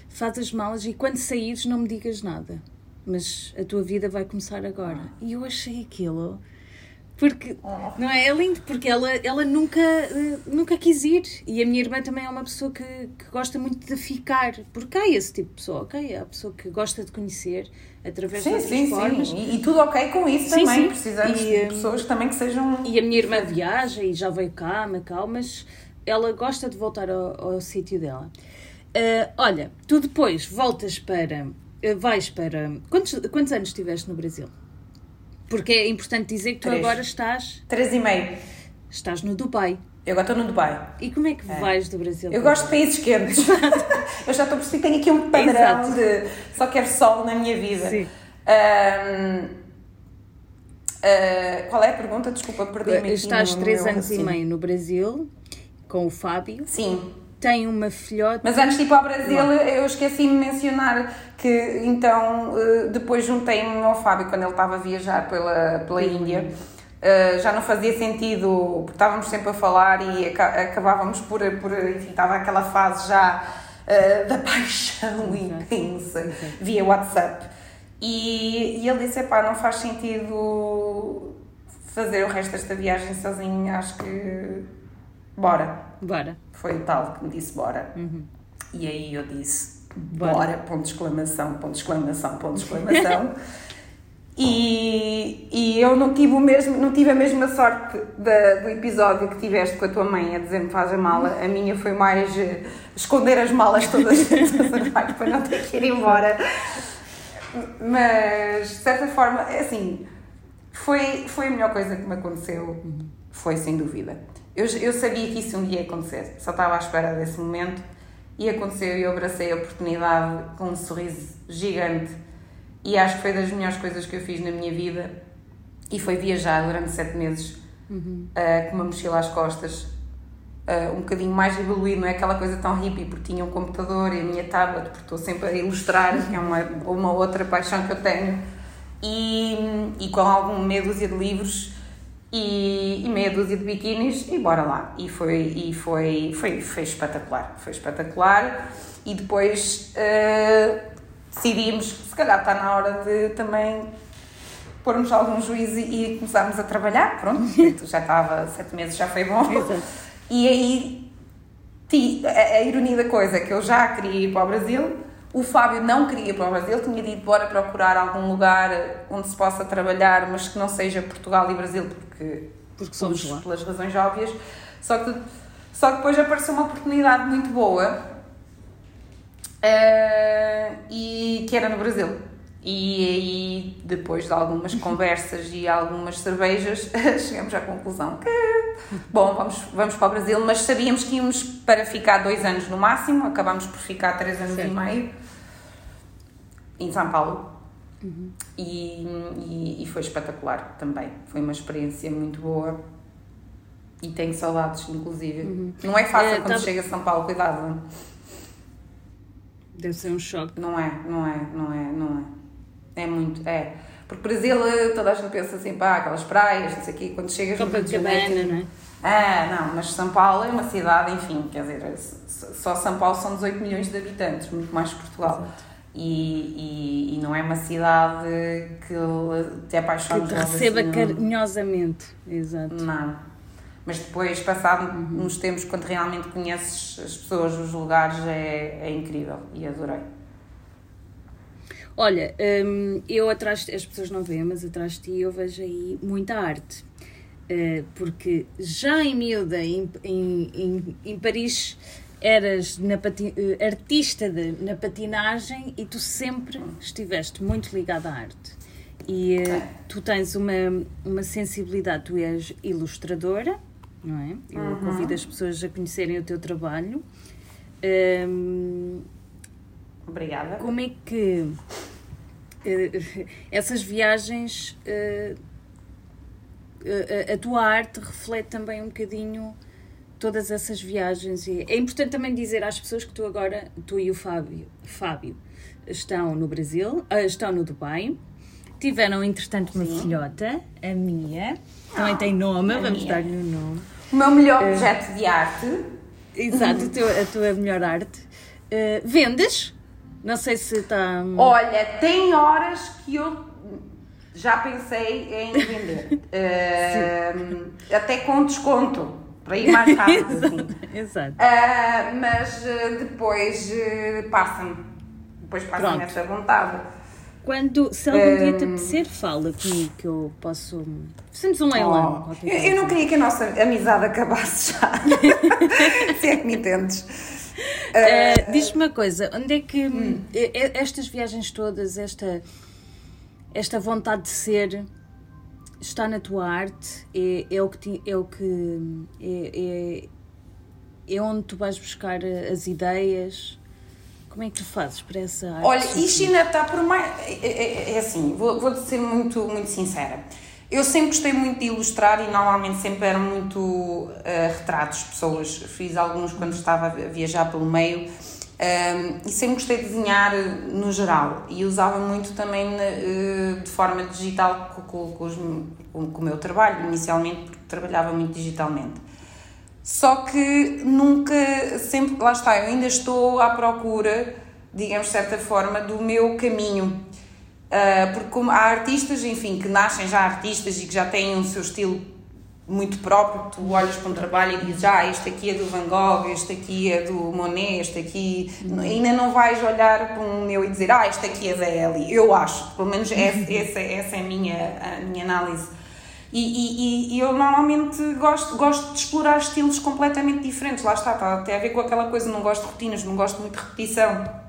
faz as malas e quando saíres não me digas nada. Mas a tua vida vai começar agora. E eu achei aquilo porque, não é? É lindo, porque ela, ela nunca, uh, nunca quis ir. E a minha irmã também é uma pessoa que, que gosta muito de ficar. Porque há esse tipo de pessoa, ok? É a pessoa que gosta de conhecer através sim, de outras sim, formas. Sim, e, e tudo ok com isso sim, também. Sim. Precisamos e, de pessoas também que sejam. E a minha irmã viaja e já veio cá, Macau, mas ela gosta de voltar ao, ao sítio dela. Uh, olha, tu depois voltas para. Vais para. Quantos, quantos anos estiveste no Brasil? Porque é importante dizer que tu Três. agora estás. Três e meio. Estás no Dubai. Eu agora estou no Dubai. E como é que é. vais do Brasil? Eu gosto de países quentes. eu já estou a perceber que tenho aqui um padrão Exato. de só quero sol na minha vida. Sim. Um, uh, ah, qual é a pergunta? Desculpa, perdi-me Estás no, três anos e meio no Brasil com o Fábio. Sim tem uma filhote. Mas antes de ir para o Brasil, eu esqueci de mencionar que então eh, depois juntei-me ao Fábio quando ele estava a viajar pela, pela Índia. Uh, já não fazia sentido, porque estávamos sempre a falar e acabávamos por, por enfim, estava aquela fase já uh, da paixão intensa via WhatsApp. E, e ele disse: pá, não faz sentido fazer o resto desta viagem sozinho, acho que bora. Bora. Foi o tal que me disse bora. Uhum. E aí eu disse bora. bora, ponto de exclamação, ponto de exclamação, ponto de exclamação. e, e eu não tive, o mesmo, não tive a mesma sorte da, do episódio que tiveste com a tua mãe a dizer-me faz a mala. A minha foi mais uh, esconder as malas todas para não ter que ir embora. Mas, de certa forma, é assim, foi, foi a melhor coisa que me aconteceu. Uhum. Foi, sem dúvida. Eu, eu sabia que isso um dia ia acontecer, só estava à espera desse momento. E aconteceu e eu abracei a oportunidade com um sorriso gigante. E acho que foi das melhores coisas que eu fiz na minha vida. E foi viajar durante sete meses uhum. uh, com uma mochila às costas uh, um bocadinho mais evoluído, não é aquela coisa tão hippie porque tinha um computador e a minha tablet porque estou sempre a ilustrar, que é uma, uma outra paixão que eu tenho. E, e com algum meia dúzia de livros e, e meia dúzia de biquínis e bora lá. E foi, e foi, foi, foi espetacular, foi espetacular. E depois uh, decidimos, se calhar está na hora de também pormos algum juízo e começarmos a trabalhar, pronto, já estava, sete meses já foi bom. E aí, a, a ironia da coisa é que eu já queria ir para o Brasil, o Fábio não queria ir para o Brasil, tinha dito bora procurar algum lugar onde se possa trabalhar, mas que não seja Portugal e Brasil, porque, porque somos lá. pelas razões óbvias. Só que, só que depois apareceu uma oportunidade muito boa uh, e que era no Brasil. E aí, depois de algumas conversas e algumas cervejas, chegamos à conclusão que, bom, vamos, vamos para o Brasil, mas sabíamos que íamos para ficar dois anos no máximo, acabámos por ficar três anos certo. e meio em São Paulo. Uhum. E, e, e, foi espetacular também. Foi uma experiência muito boa e tenho saudades, inclusive. Uhum. Não é fácil é, quando tá... chega a São Paulo, cuidado. Deve ser um choque. Não é, não é, não é, não é. É muito, é. Porque Brasil, toda a gente pensa assim, pá, aquelas praias, não sei o quê, quando chegas no Rio de Janeiro... não é? Ah, não, mas São Paulo é uma cidade, enfim, quer dizer, só São Paulo são 18 milhões de habitantes, muito mais que Portugal. E, e, e, não é uma cidade que te apaixones Que te receba assim, carinhosamente, exato. Não. Mas depois, passado uhum. uns tempos, quando realmente conheces as pessoas, os lugares, é, é incrível e adorei. Olha, hum, eu atrás, as pessoas não veem, mas atrás de ti eu vejo aí muita arte. Uh, porque já em miúda, em, em, em, em Paris, eras pati eh, artista de, na patinagem e tu sempre estiveste muito ligada à arte. E uh, tu tens uma, uma sensibilidade, tu és ilustradora, não é? Eu uhum. convido as pessoas a conhecerem o teu trabalho. Um, Obrigada. Como é que uh, essas viagens, uh, a, a tua arte reflete também um bocadinho todas essas viagens. E é importante também dizer às pessoas que tu agora, tu e o Fábio, Fábio estão no Brasil, ah, estão no Dubai. Tiveram, entretanto, uma Sim. filhota, a Mia. Também tem nome, vamos dar-lhe o um nome. O meu melhor uh, projeto de arte. Exato, teu, a tua melhor arte. Uh, vendes? Não sei se está. Olha, tem horas que eu já pensei em vender. uh, até com desconto para ir mais rápido. assim. Exato. Uh, mas uh, depois uh, passa-me. Depois passa-me essa vontade. Quando, se algum dia te apetecer, fala comigo que eu posso. Fazemos um leilão. Oh, eu, eu, não queria que a nossa amizade acabasse já. se é que me entendes. Uh, Diz-me uma coisa, onde é que hum. estas viagens todas, esta, esta vontade de ser, está na tua arte, é, é o que, é, o que é, é, é onde tu vais buscar as ideias. Como é que tu fazes para essa arte? Olha, isto ainda está por mais. É, é, é assim, vou, vou ser muito, muito sincera. Eu sempre gostei muito de ilustrar e normalmente sempre eram muito uh, retratos, pessoas. Fiz alguns quando estava a viajar pelo meio um, e sempre gostei de desenhar no geral e usava muito também uh, de forma digital com, com, com, os, com o meu trabalho, inicialmente porque trabalhava muito digitalmente. Só que nunca, sempre, lá está, eu ainda estou à procura, digamos de certa forma, do meu caminho. Uh, porque como há artistas, enfim, que nascem já artistas e que já têm o seu estilo muito próprio, tu olhas para um trabalho e dizes, ah, este aqui é do Van Gogh, este aqui é do Monet, este aqui... Uhum. Ainda não vais olhar para um meu e dizer, ah, este aqui é da Ellie. Eu acho, pelo menos essa, essa, essa é a minha, a minha análise. E, e, e, eu normalmente gosto, gosto de explorar estilos completamente diferentes. Lá está, está, tem a ver com aquela coisa, não gosto de rotinas, não gosto muito de repetição.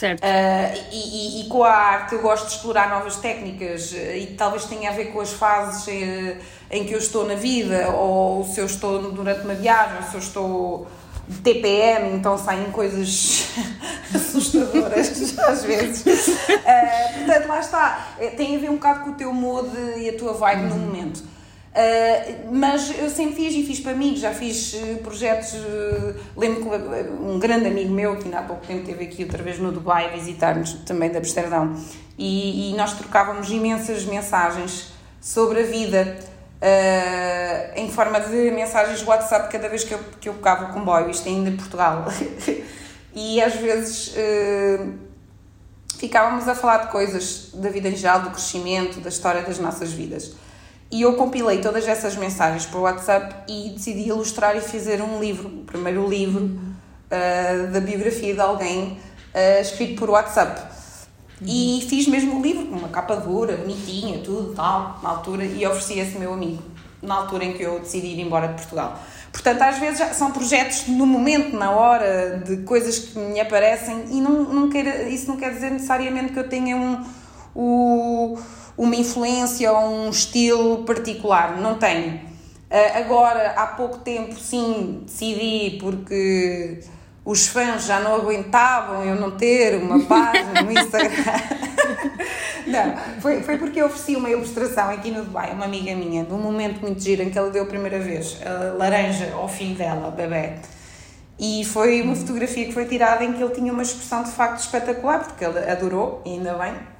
Certo. Uh, e, e, com a arte eu gosto de explorar novas técnicas e talvez tenha a ver com as fases eh, em que eu estou na vida, ou se eu estou durante uma viagem, ou se eu estou de TPM, então saem coisas assustadoras às vezes. Uh, portanto, lá está. É, tem a ver um bocado com o teu mood e a tua vibe no momento. Uh, mas eu sempre fiz e fiz para amigos, já fiz uh, projetos. Uh, lembro que um grande amigo meu, que ainda há pouco tempo esteve aqui outra vez no Dubai, visitar-nos também de Amsterdão, e, e, nós trocávamos imensas mensagens sobre a vida uh, em forma de mensagens WhatsApp cada vez que eu, que eu pegava o comboio, isto ainda em Portugal. e às vezes uh, ficávamos a falar de coisas da vida em geral, do crescimento, da história das nossas vidas. E eu compilei todas essas mensagens o WhatsApp e decidi ilustrar e fazer um livro, o primeiro livro uh, da biografia de alguém uh, escrito por WhatsApp. E fiz mesmo o livro, com uma capa dura, bonitinha, tudo tal, na altura, e ofereci esse meu amigo, na altura em que eu decidi ir embora de Portugal. Portanto, às vezes são projetos no momento, na hora, de coisas que me aparecem, e não, não quer, isso não quer dizer necessariamente que eu tenha um, o, uma influência ou um estilo particular, não tenho. Uh, agora, há pouco tempo, sim, decidi porque os fãs já não aguentavam eu não ter uma página no Instagram. não, foi, foi porque eu ofereci uma ilustração aqui no Dubai, uma amiga minha, de um momento muito giro em que ela deu a primeira vez a laranja ao fim dela, bebê. E foi uma fotografia que foi tirada em que ele tinha uma expressão de facto espetacular, porque ele adorou, ainda bem.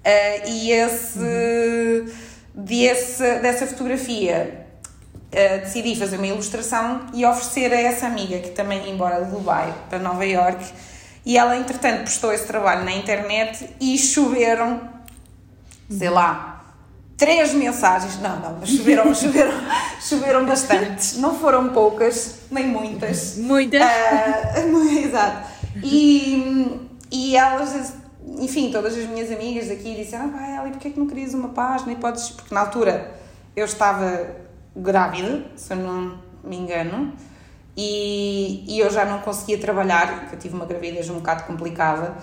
Uh, e esse, uhum. desse, dessa fotografia uh, decidi fazer uma ilustração e oferecer a essa amiga que também ia embora de Dubai para Nova York e ela entretanto postou esse trabalho na internet e choveram sei lá três mensagens. Não não mas choveram choveram choveram bastantes. Não foram poucas nem muitas. Muitas. Uh, exato. E e elas enfim todas as minhas amigas aqui disseram ah, Eli, porque é que não querias uma página e podes porque na altura eu estava grávida, se eu não me engano, e, e eu já não conseguia trabalhar, porque eu tive uma gravidez um bocado complicada.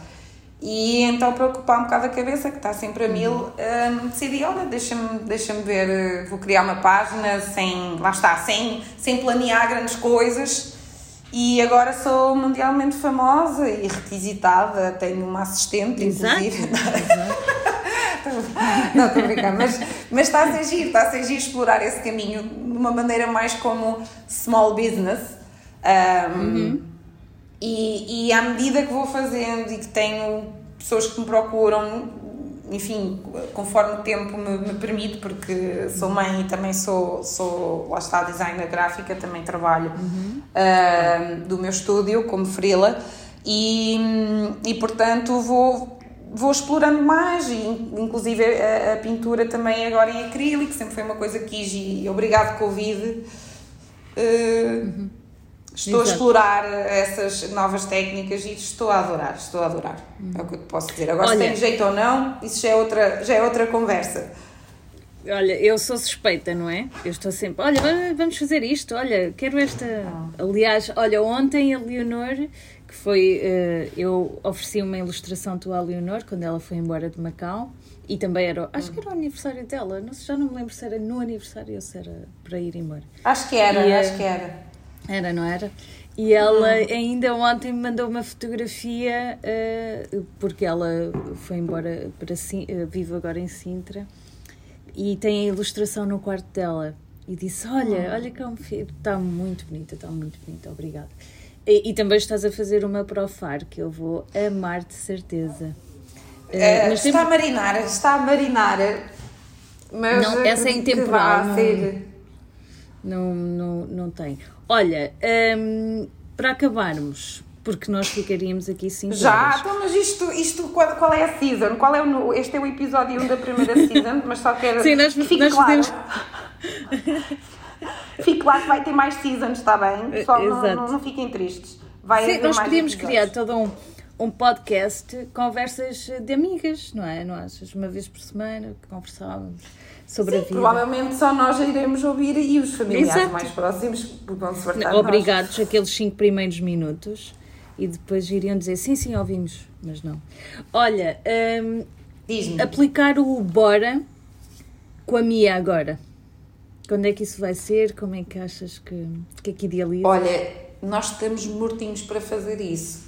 E então, para ocupar um bocado a cabeça, que está sempre a mil, um, decidi: olha, deixa-me deixa ver, vou criar uma página sem, lá está, sem, sem planear grandes coisas. E agora sou mundialmente famosa e requisitada, tenho uma assistente, Exato. inclusive. Não, estou a brincar, mas, mas está a ser giro, está a ser giro explorar esse caminho de uma maneira mais como small business. Um, uhum. e, e à medida que vou fazendo e que tenho pessoas que me procuram, enfim, conforme o tempo me, me, permite, porque sou mãe e também sou, sou lá está, designer gráfica, também trabalho uhum. uh, do meu estúdio como freela e, e portanto vou vou explorando mais, e inclusive a, a, pintura também agora em acrílico, sempre foi uma coisa que quis e obrigado Covid. Uh, uhum. Estou Exato. a explorar essas novas técnicas e estou a adorar, estou a adorar. Uhum. É o que eu te posso dizer. Agora, Olha, se tem jeito ou não, isso já é outra, já é outra conversa. Olha, eu sou suspeita, não é? Eu estou sempre, olha, vamos fazer isto, olha, quero esta. Ah. Aliás, olha, ontem a Leonor que foi, uh, eu ofereci uma ilustração tua à Leonor quando ela foi embora de Macau e também era, acho que era o aniversário dela, não sei, já não me lembro se era no aniversário ou se era para ir embora. Acho que era, e, acho que era. Era, não era? E ela ainda ontem me mandou uma fotografia, uh, porque ela foi embora para uh, vive agora em Sintra, e tem a ilustração no quarto dela. E disse: Olha, hum. olha como está muito bonita, está muito bonita, obrigada. E, e, também estás a fazer uma profar que eu vou amar de certeza. Uh, mas está a marinar, está a marinar. Mas não, essa é intemporal. Não, não, não, não tem. Olha, um, para acabarmos, porque nós ficaríamos aqui 5 Já, então, mas isto, isto qual, qual, é a season? Qual é o, este é o episódio 1 da primeira season, mas só quero Sim, nós, que nós claro. podemos... Fique lá que vai ter mais seasons, está bem? Só não, não, não, fiquem tristes. Vai Sim, nós podíamos criar todo um, um podcast, conversas de amigas, não é? Não achas? Uma vez por semana que conversávamos sobre Sim, a vida. provavelmente só nós iremos ouvir e os familiares Exato. mais próximos vão se fartar Obrigados aqueles cinco primeiros minutos e depois iriam dizer sim, sim, ouvimos, mas não. Olha, um, aplicar o Bora com a Mia agora. Quando é que isso vai ser? Como é que achas que, que é que idealiza? Olha, nós estamos mortinhos para fazer isso.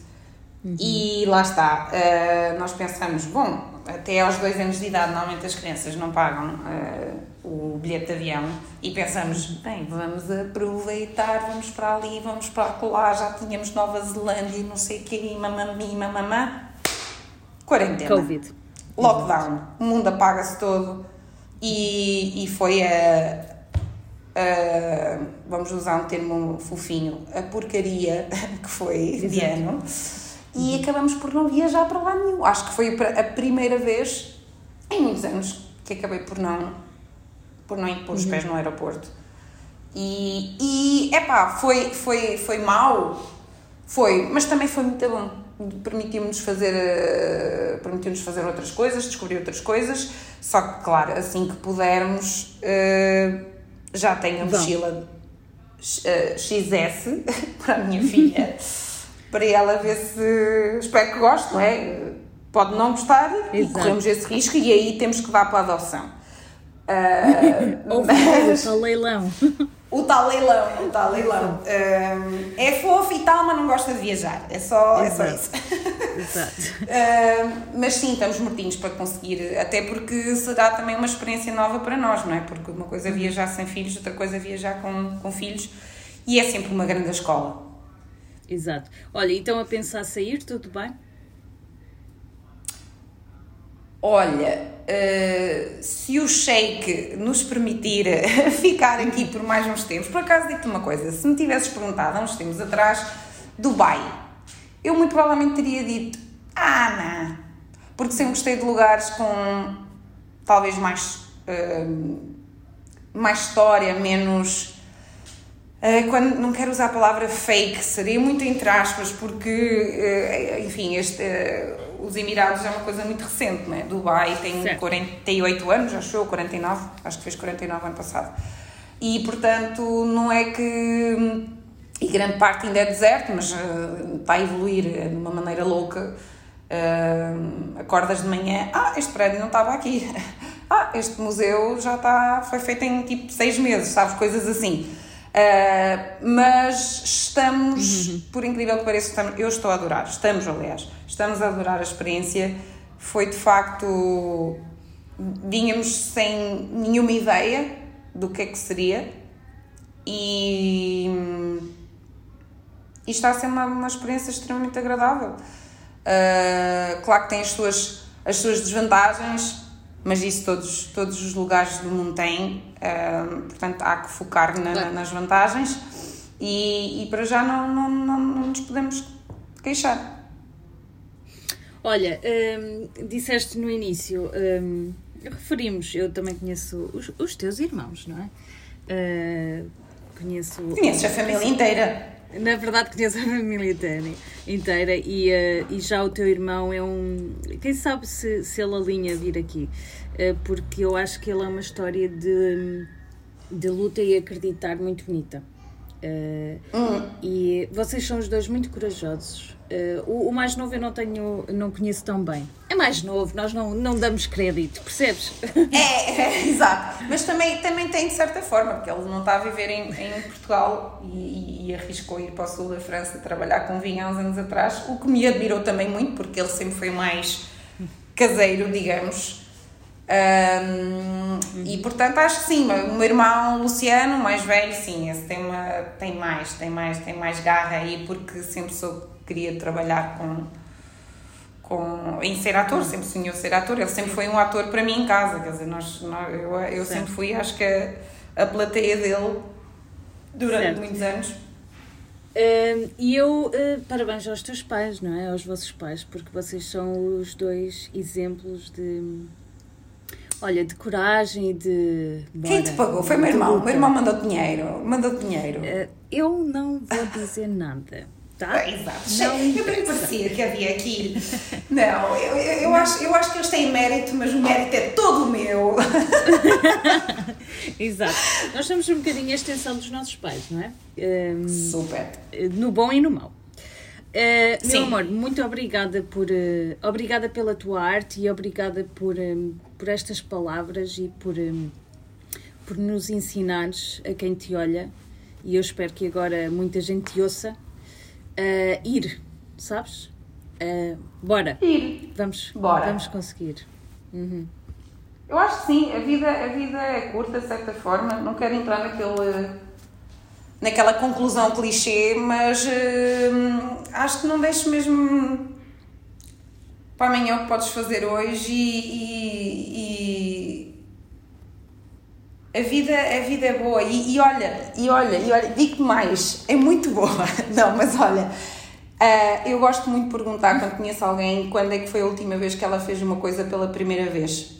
Uhum. E lá está, uh, nós pensamos, bom, até aos dois anos de idade, normalmente as crianças não pagam uh, o bilhete de avião e pensamos, bem, vamos aproveitar, vamos para ali, vamos para lá, já tínhamos Nova Zelândia e não sei o quê, mamami, mamamã. Quarentena. Covid. Lockdown. O mundo apaga-se todo e, e foi a, uh, vamos usar um termo fofinho, a porcaria que foi Exato. de ano, e uhum. acabamos por não viajar para lá nenhum. Acho que foi a primeira vez em muitos anos que acabei por não, por não ir pôr os uhum. pés no aeroporto. E, e epá, foi, foi, foi mau, foi, mas também foi muito bom. Permitiu-nos fazer, uh, permitiu-nos fazer outras coisas, descobrir outras coisas, só que, claro, assim que pudermos, uh, já tenho a mochila uh, XS para a minha filha, para ela ver se. Espero que goste, não é? pode não gostar Exato. e corremos esse risco e aí temos que dar para a adoção. Uh, Ou mas... o leilão. O tal leilão, o tal leilão. É fofo e tal, mas não gosta de viajar. É só, é só isso. Exato. Mas sim, estamos mortinhos para conseguir, até porque será também uma experiência nova para nós, não é? Porque uma coisa é viajar sem filhos, outra coisa é viajar com, com filhos e é sempre uma grande escola. Exato. Olha, então a pensar sair, tudo bem? Olha, uh, se o Sheik nos permitir ficar aqui por mais uns tempos, por acaso digo-te uma coisa, se me tivesses perguntado há uns tempos atrás, Dubai, eu muito provavelmente teria dito, ah, não, porque sempre gostei de lugares com talvez mais, uh, mais história, menos Uh, quando não quero usar a palavra fake, seria muito entre aspas, porque, uh, enfim, este, uh, os Emirados é uma coisa muito recente, né? Dubai tem certo. 48 anos, acho eu, 49, acho que fez 49 ano passado. E, portanto, não é que. E grande parte ainda é deserto, mas está a evoluir de uma maneira louca. acordas de manhã, ah, este prédio não estava aqui. ah, este museu já está, foi feito em tipo seis meses, sabes? Coisas assim. Uh, mas estamos, uhum. por incrível que pareça, estamos, eu estou a adorar, estamos aliás, estamos a adorar a experiência. Foi de facto, vínhamos sem nenhuma ideia do que é que seria e, e está a ser uma, uma experiência extremamente agradável. Uh, claro que tem as suas, as suas desvantagens, mas isso todos, todos os lugares do mundo têm, uh, portanto há que focar na, claro. nas vantagens e, e para já não, não, não, não nos podemos queixar. Olha, disseste no início, referimos, eu também conheço os, os teus irmãos, não é? Uh, conheço. Conheces a família inteira. Na verdade, conheço a família inteira, inteira e, uh, e já o teu irmão é um. Quem sabe se, se ele alinha vir aqui, uh, porque eu acho que ele é uma história de, de luta e acreditar muito bonita. Uh. E vocês são os dois muito corajosos. O, o, mais novo eu não tenho, não conheço tão bem. Mais novo, nós não, não damos crédito, percebes? É, é exato. Mas também, também tem de certa forma, porque ele não está a viver em, em Portugal e, e, arriscou ir para o sul da França trabalhar com vinho há uns anos atrás, o que me admirou também muito, porque ele sempre foi mais caseiro, digamos. Um, e portanto acho que sim, o meu irmão Luciano, mais velho, sim, esse tem, uma, tem mais, tem mais, tem mais garra aí, porque sempre soube queria trabalhar com, com, em ser ator, sempre sonhou ser ator. Ele sempre foi um ator para mim em casa, quer dizer, nós, nós eu, eu sempre fui, acho que a, a plateia dele durante certo. muitos anos. Uh, e eu, uh, parabéns aos teus pais, não é? Aos vossos pais, porque vocês são os dois exemplos de. Olha, de coragem e de. Bora, Quem te pagou? Foi meu irmão. O meu irmão mandou dinheiro. Mandou dinheiro. Uh, eu não vou dizer nada tá? exato. Não eu parecia que havia aqui. Não, eu, eu, eu, Acho, eu acho que eles têm mérito, mas o mérito é todo meu. exato. Nós somos um bocadinho a extensão dos nossos pais, não é? Um, Super. No bom e no mau. Uh, meu amor, muito obrigada por uh, obrigada pela tua arte e obrigada por, um, por estas palavras e por, um, por nos ensinares a quem te olha. E eu espero que agora muita gente te ouça uh, ir, sabes? Uh, bora. Ir. Vamos, bora. vamos conseguir. Uhum. Eu acho que sim, a vida, a vida é curta de certa forma, não quero entrar naquele, naquela conclusão clichê, mas uh, acho que não deixes mesmo para amanhã o que podes fazer hoje e, e, a vida, a vida é boa e, e olha, e olha, e olha, digo mais, é muito boa. Não, mas olha, uh, eu gosto muito de perguntar quando conheço alguém quando é que foi a última vez que ela fez uma coisa pela primeira vez.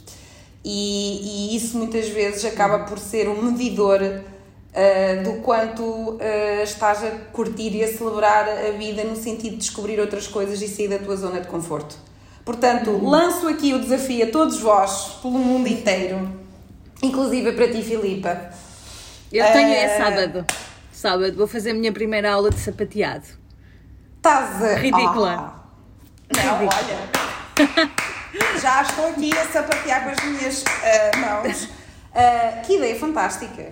E, e isso muitas vezes acaba por ser um medidor uh, do quanto uh, estás a curtir e a celebrar a vida no sentido de descobrir outras coisas e sair da tua zona de conforto. Portanto, lanço aqui o desafio a todos vós, pelo mundo inteiro Inclusive para ti, Filipa. Eu tenho é sábado. Sábado vou fazer a minha primeira aula de sapateado. Estás a... Ridícula. Oh. Não, olha. Já estou aqui a sapatear com as minhas uh, mãos. Uh, que ideia fantástica.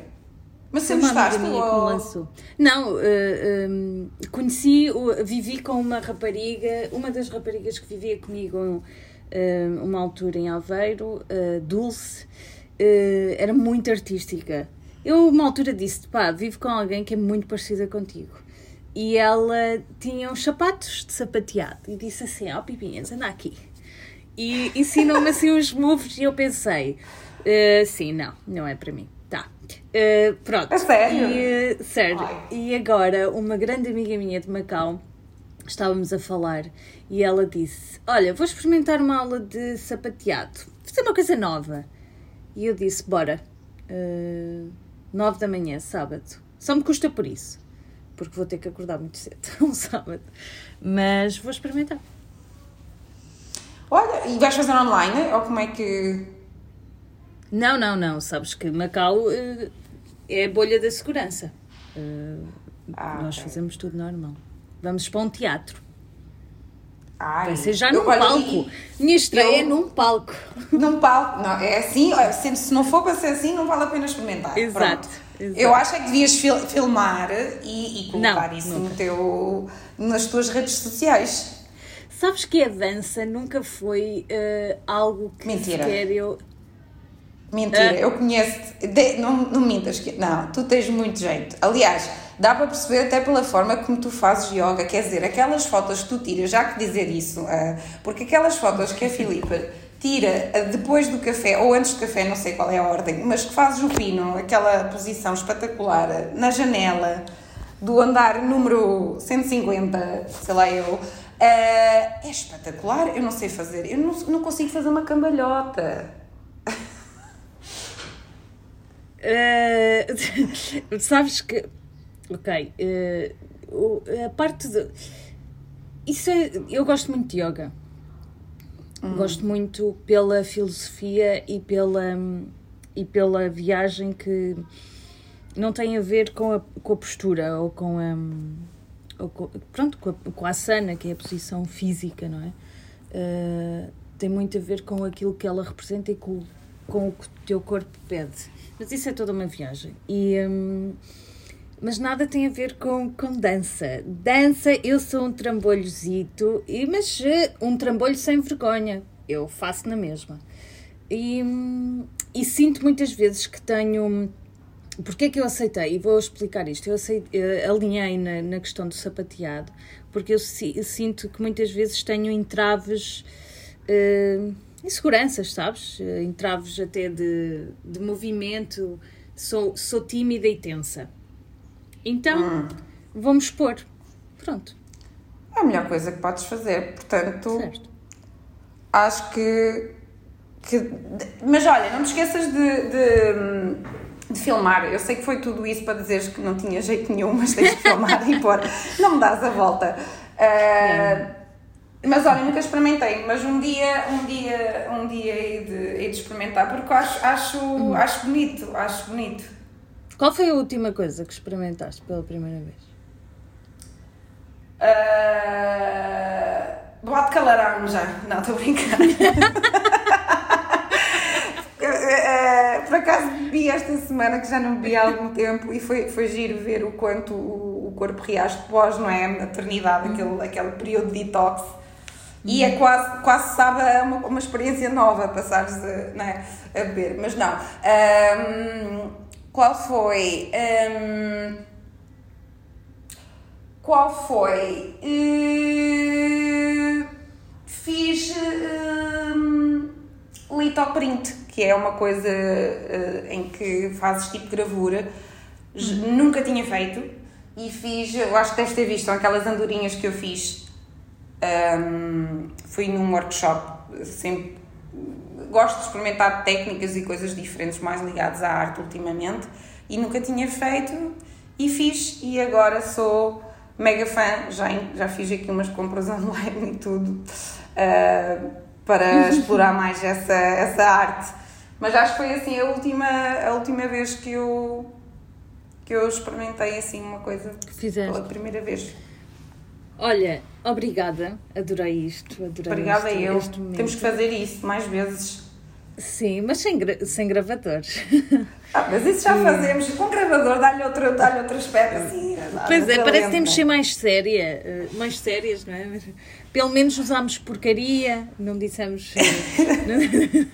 Mas você gostaste? Ou... Não, uh, um, conheci, vivi com uma rapariga, uma das raparigas que vivia comigo uma altura em Aveiro, uh, era muito artística. Eu, uma altura, disse: pá, vivo com alguém que é muito parecida contigo. E ela tinha uns sapatos de sapateado e disse assim: ó, oh, Pipinhas, anda aqui. E ensinou-me assim uns moves e eu pensei: sim, não, não é para mim. Tá. Uh, pronto. É sério? E, uh, sério. E agora, uma grande amiga minha de Macau, estávamos a falar e ela disse: Olha, vou experimentar uma aula de sapateado, fazer uma coisa nova. E eu disse: Bora. Uh, nove da manhã, sábado. Só me custa por isso, porque vou ter que acordar muito cedo, um sábado. Mas vou experimentar. Olha, e vais fazer online? Ou como é que. Não, não, não. Sabes que Macau uh, é a bolha da segurança. Uh, ah, nós okay. fazemos tudo normal. Vamos para um teatro. Ai, ser já num palco. Minha estreia eu, é num palco. Num palco. Não, é assim, se, se não for para ser assim, não vale a pena experimentar. Exato. exato. Eu acho é que devias fil filmar e, e colocar não, isso no teu, nas tuas redes sociais. Sabes que a dança nunca foi uh, algo que Mentira. sequer eu. Mentira, eu conheço. De, não, não mintas que. Não, tu tens muito jeito. Aliás, dá para perceber até pela forma como tu fazes yoga. Quer dizer, aquelas fotos que tu tiras, já que dizer isso, uh, porque aquelas fotos que a Filipa tira uh, depois do café ou antes do café, não sei qual é a ordem, mas que fazes o pino, aquela posição espetacular na janela do andar número 150, sei lá eu. é espetacular, eu não sei fazer, eu não, não consigo fazer uma cambalhota. Uh, sabes que. Ok. Uh, a parte de. Isso é, eu gosto muito de yoga. Hum. Gosto muito pela filosofia e pela, e pela viagem que não tem a ver com a, com a postura ou com a. Ou com, pronto, com a, com a asana, que é a posição física, não é? Uh, tem muito a ver com aquilo que ela representa e com, com o que o teu corpo pede. Mas isso é toda uma viagem. E, hum, mas nada tem a ver com, com dança. Dança, eu sou um trambolhozito, e, mas eh, um trambolho sem vergonha. Eu faço na mesma. E, e sinto muitas vezes que tenho. Porquê é que eu aceitei? E vou explicar isto. Eu aceitei, eh, alinhei na, na questão do sapateado, porque eu, eu sinto que muitas vezes tenho entraves. Uh, inseguranças, sabes? Entraves até de, de movimento, sou, sou tímida e tensa. Então, hum. vou-me expor. Pronto. É a melhor coisa que podes fazer, portanto. Certo. Acho que. que mas olha, não te esqueças de, de, de, filmar. Eu sei que foi tudo isso para dizeres que não tinha jeito nenhum, mas tens de filmar e pôr. Não me dás a volta. Uh, mas olha, nunca experimentei, mas um dia, um dia, um dia hei de, hei de experimentar porque acho, acho, uhum. acho bonito, acho bonito. Qual foi a última coisa que experimentaste pela primeira vez? Uh, vodka laranja. Não, estou a brincar. uh, por acaso bebi esta semana que já não bebi há algum tempo e foi, foi giro ver o quanto o, o corpo reage depois, não é? A maternidade, uhum. aquele, aquele período de detox e é quase, quase sabe, é uma, uma experiência nova passares a, né, a beber. Mas não. Um, qual foi? Um, qual foi? Uh, fiz um, litoprint, que é uma coisa uh, em que fazes tipo gravura. Uhum. Nunca tinha feito e fiz, eu acho que deves ter visto, são aquelas andorinhas que eu fiz um, fui num workshop, sempre gosto de experimentar técnicas e coisas diferentes mais ligadas à arte ultimamente e nunca tinha feito e fiz e agora sou mega fã, já, já fiz aqui umas compras online e tudo uh, para explorar mais essa, essa arte. Mas acho que foi assim a última, a última vez que eu, que eu experimentei assim uma coisa Fizeste. pela primeira vez. Olha, obrigada, adorei isto. Adorei Obrigada eu. este momento. Temos que fazer isso mais vezes. Sim, mas sem, gra sem gravadores. Ah, mas isso já fazemos. Com gravador dá-lhe outro, dá outro aspecto assim. Pois é, parece que temos de não ser mais séria, eh, mais sérias, não é? Pelo menos usámos porcaria, não dissemos. eh,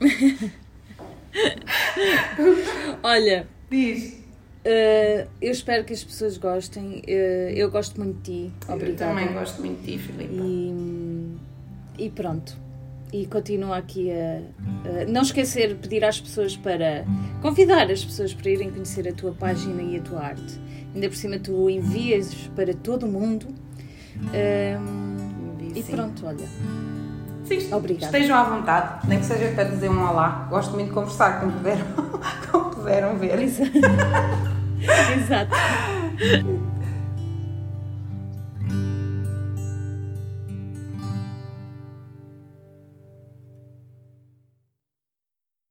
Olha, Diz. Eh, eu espero que as pessoas gostem. eh, eu gosto muito de ti. Eu Obrigada. também gosto muito de ti, Filipe. E, e pronto. E continua aqui a, a não esquecer de pedir às pessoas para convidar as pessoas para irem conhecer a tua página e a tua arte. Ainda por cima tu envias para todo o mundo. Ahm, e pronto, olha. Sim, Obrigada. Estejam à vontade, nem que seja para dizer um olá. Gosto muito de conversar, como puderam, como puderam ver. Exato.